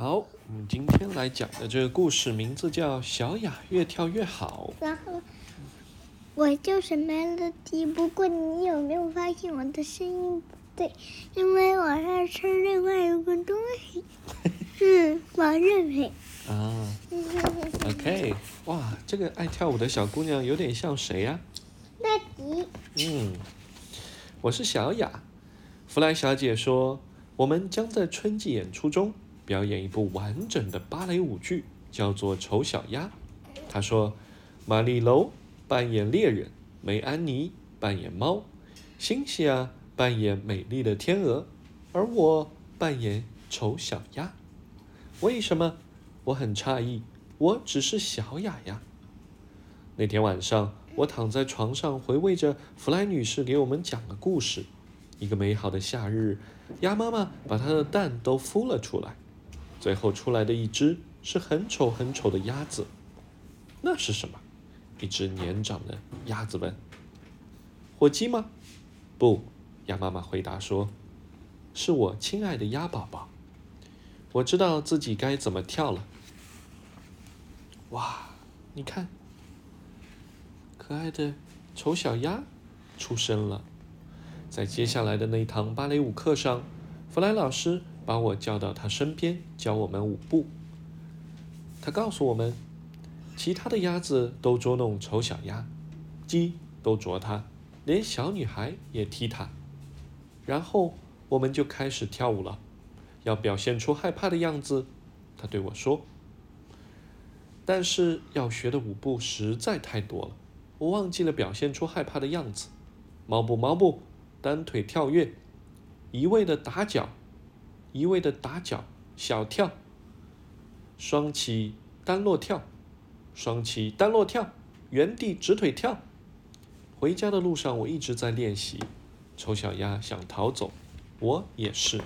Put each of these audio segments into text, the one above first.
好，我们今天来讲的这个故事名字叫《小雅越跳越好》。然后我就是没了题，不过你有没有发现我的声音不对？因为我在吃另外一个东西，是保健品。啊，OK，哇，这个爱跳舞的小姑娘有点像谁呀、乐迪，嗯，我是小雅。弗莱小姐说，我们将在春季演出中表演一部完整的芭蕾舞剧，叫做《丑小鸭》。她说，玛丽楼扮演猎人，梅安妮扮演猫，辛西娅扮演美丽的天鹅，而我扮演丑小鸭。为什么？我很诧异，我只是小雅呀。那天晚上，我躺在床上回味着弗莱女士给我们讲的故事。一个美好的夏日，鸭妈妈把它的蛋都孵了出来，最后出来的一只是很丑很丑的鸭子。那是什么？一只年长的鸭子问。火鸡吗？不，鸭妈妈回答说，是我亲爱的鸭宝宝。我知道自己该怎么跳了。哇，你看，可爱的丑小鸭出生了。在接下来的那一堂芭蕾舞课上，弗莱老师把我叫到他身边，教我们舞步。他告诉我们，其他的鸭子都捉弄丑小鸭，鸡都啄它，连小女孩也踢它。然后我们就开始跳舞了，要表现出害怕的样子。他对我说。但是要学的舞步实在太多了，我忘记了表现出害怕的样子。猫步，猫步。单腿跳跃，一味的打脚，一味的打脚，小跳，双起单落跳，双起单落跳，原地直腿跳。回家的路上，我一直在练习。丑小鸭想逃走，我也是。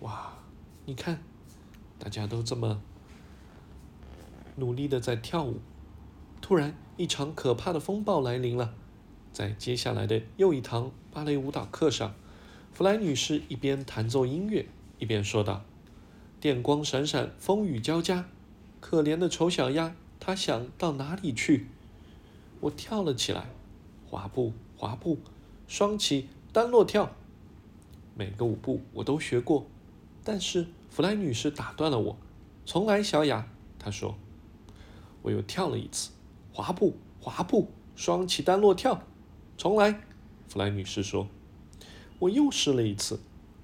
哇，你看，大家都这么努力的在跳舞。突然，一场可怕的风暴来临了。在接下来的又一堂芭蕾舞蹈课上，弗莱女士一边弹奏音乐，一边说道：“电光闪闪，风雨交加，可怜的丑小鸭，它想到哪里去？”我跳了起来，滑步，滑步，双起单落跳。每个舞步我都学过，但是弗莱女士打断了我：“重来，小雅。”她说。我又跳了一次，滑步，滑步，双起单落跳。重来，弗莱女士说。我又试了一次，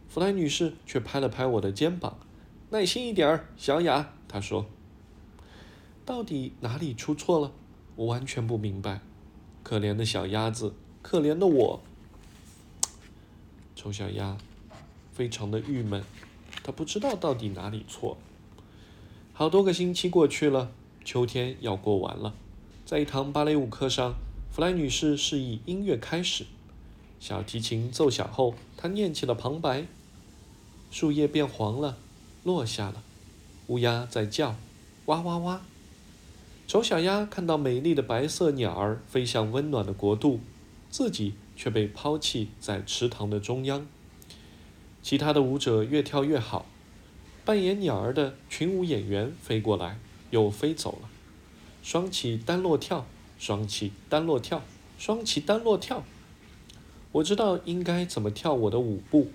弗莱女士却拍了拍我的肩膀：“耐心一点儿，小雅。”她说。到底哪里出错了？我完全不明白。可怜的小鸭子，可怜的我。丑小鸭非常的郁闷，他不知道到底哪里错。好多个星期过去了，秋天要过完了，在一堂芭蕾舞课上。弗莱女士示意音乐开始，小提琴奏响后，她念起了旁白。树叶变黄了，落下了。乌鸦在叫，哇哇哇。丑小鸭看到美丽的白色鸟儿飞向温暖的国度，自己却被抛弃在池塘的中央。其他的舞者越跳越好，扮演鸟儿的群舞演员飞过来，又飞走了。双起单落跳。双起单落跳，双起单落跳。我知道应该怎么跳我的舞步，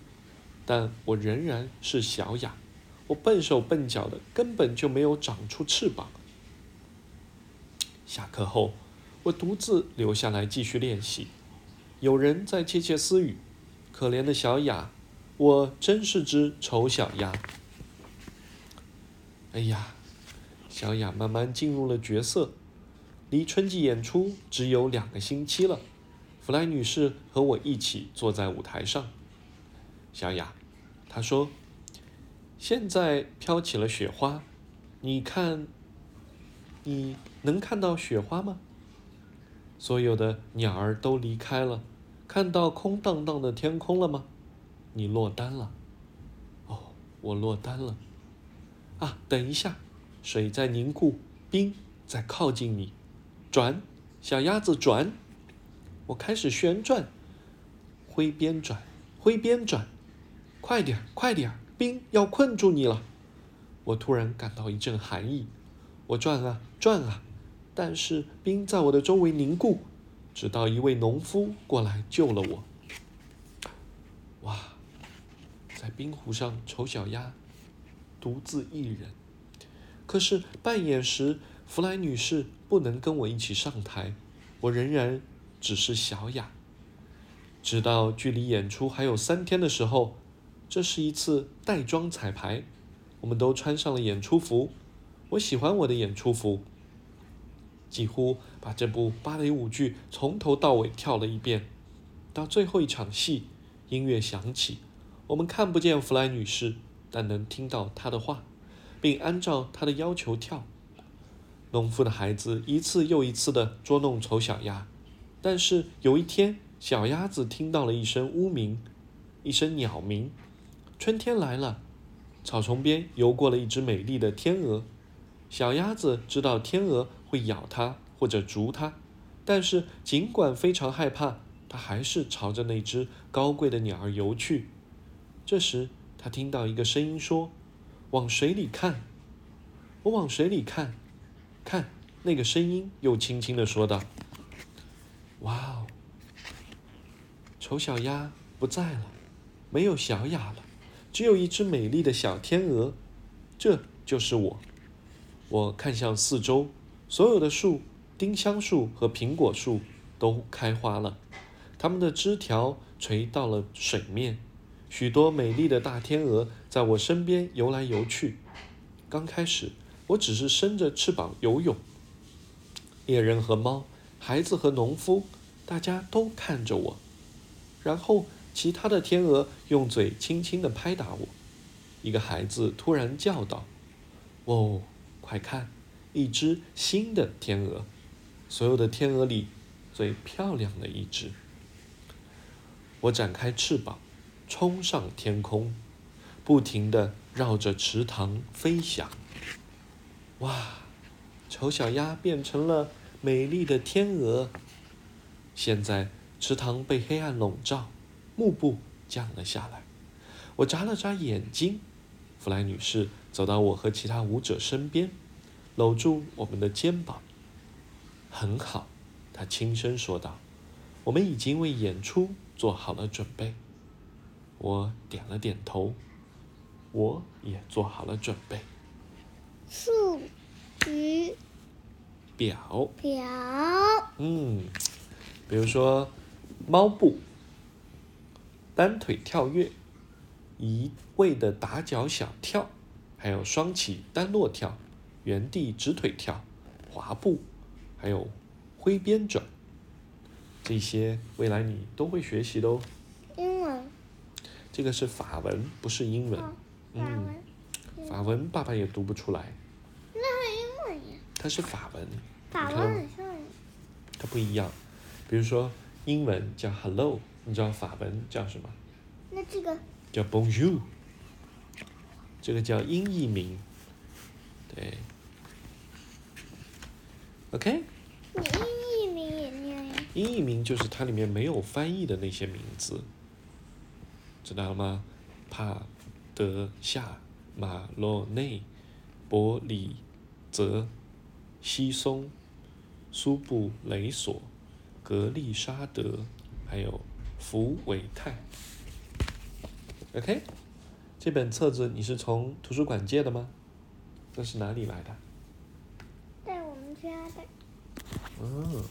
但我仍然是小雅。我笨手笨脚的，根本就没有长出翅膀。下课后，我独自留下来继续练习。有人在窃窃私语：“可怜的小雅，我真是只丑小鸭。”哎呀，小雅慢慢进入了角色。离春季演出只有两个星期了，弗莱女士和我一起坐在舞台上。小雅，她说：“现在飘起了雪花，你看，你能看到雪花吗？所有的鸟儿都离开了，看到空荡荡的天空了吗？你落单了。哦，我落单了。啊，等一下，水在凝固，冰在靠近你。”转，小鸭子转，我开始旋转，挥边转，挥边转，快点，快点，冰要困住你了！我突然感到一阵寒意，我转啊转啊，但是冰在我的周围凝固，直到一位农夫过来救了我。哇，在冰湖上，丑小鸭独自一人。可是扮演时，弗莱女士不能跟我一起上台，我仍然只是小雅。直到距离演出还有三天的时候，这是一次带妆彩排，我们都穿上了演出服。我喜欢我的演出服，几乎把这部芭蕾舞剧从头到尾跳了一遍。到最后一场戏，音乐响起，我们看不见弗莱女士，但能听到她的话，并按照她的要求跳。农夫的孩子一次又一次地捉弄丑小鸭，但是有一天。小鸭子听到了一声乌鸣，一声鸟鸣。春天来了，草丛边游过了一只美丽的天鹅。小鸭子知道天鹅会咬它或者啄它，但是尽管非常害怕，它还是朝着那只高贵的鸟儿游去。这时，它听到一个声音说：“往水里看。”我往水里看，看那个声音又轻轻的说道：“哇哦！”丑小鸭不在了，没有小雅了，只有一只美丽的小天鹅。这就是我。我看向四周，所有的树，丁香树和苹果树都开花了，它们的枝条垂到了水面。许多美丽的大天鹅在我身边游来游去。刚开始，我只是伸着翅膀游泳。猎人和猫，孩子和农夫，大家都看着我。然后，其他的天鹅用嘴轻轻地拍打我。一个孩子突然叫道：“哦，快看，一只新的天鹅！所有的天鹅里最漂亮的一只。”我展开翅膀，冲上天空，不停地绕着池塘飞翔。哇，丑小鸭变成了美丽的天鹅。现在。池塘被黑暗笼罩，幕布降了下来。我眨了眨眼睛，弗莱女士走到我和其他舞者身边，搂住我们的肩膀。很好，她轻声说道：“我们已经为演出做好了准备。”我点了点头，我也做好了准备。数鱼表表，嗯，比如说。猫步、单腿跳跃、一味的打脚小跳，还有双起单落跳、原地直腿跳、滑步，还有挥鞭转，这些未来你都会学习的哦。英文。这个是法文，不是英文。法文。法文爸爸也读不出来。那是英文呀。它是法文。法文很像。它不一样，比如说。英文叫 Hello，你知道法文叫什么？那这个叫 Bonjour，这个叫音译名，对，OK。你音译名也念呀？音译名就是它里面没有翻译的那些名字，知道了吗？帕德夏马洛内伯里泽西松苏布雷索。格利沙德，还有福伟泰。OK，这本册子你是从图书馆借的吗？这是哪里来的？在我们家的。嗯。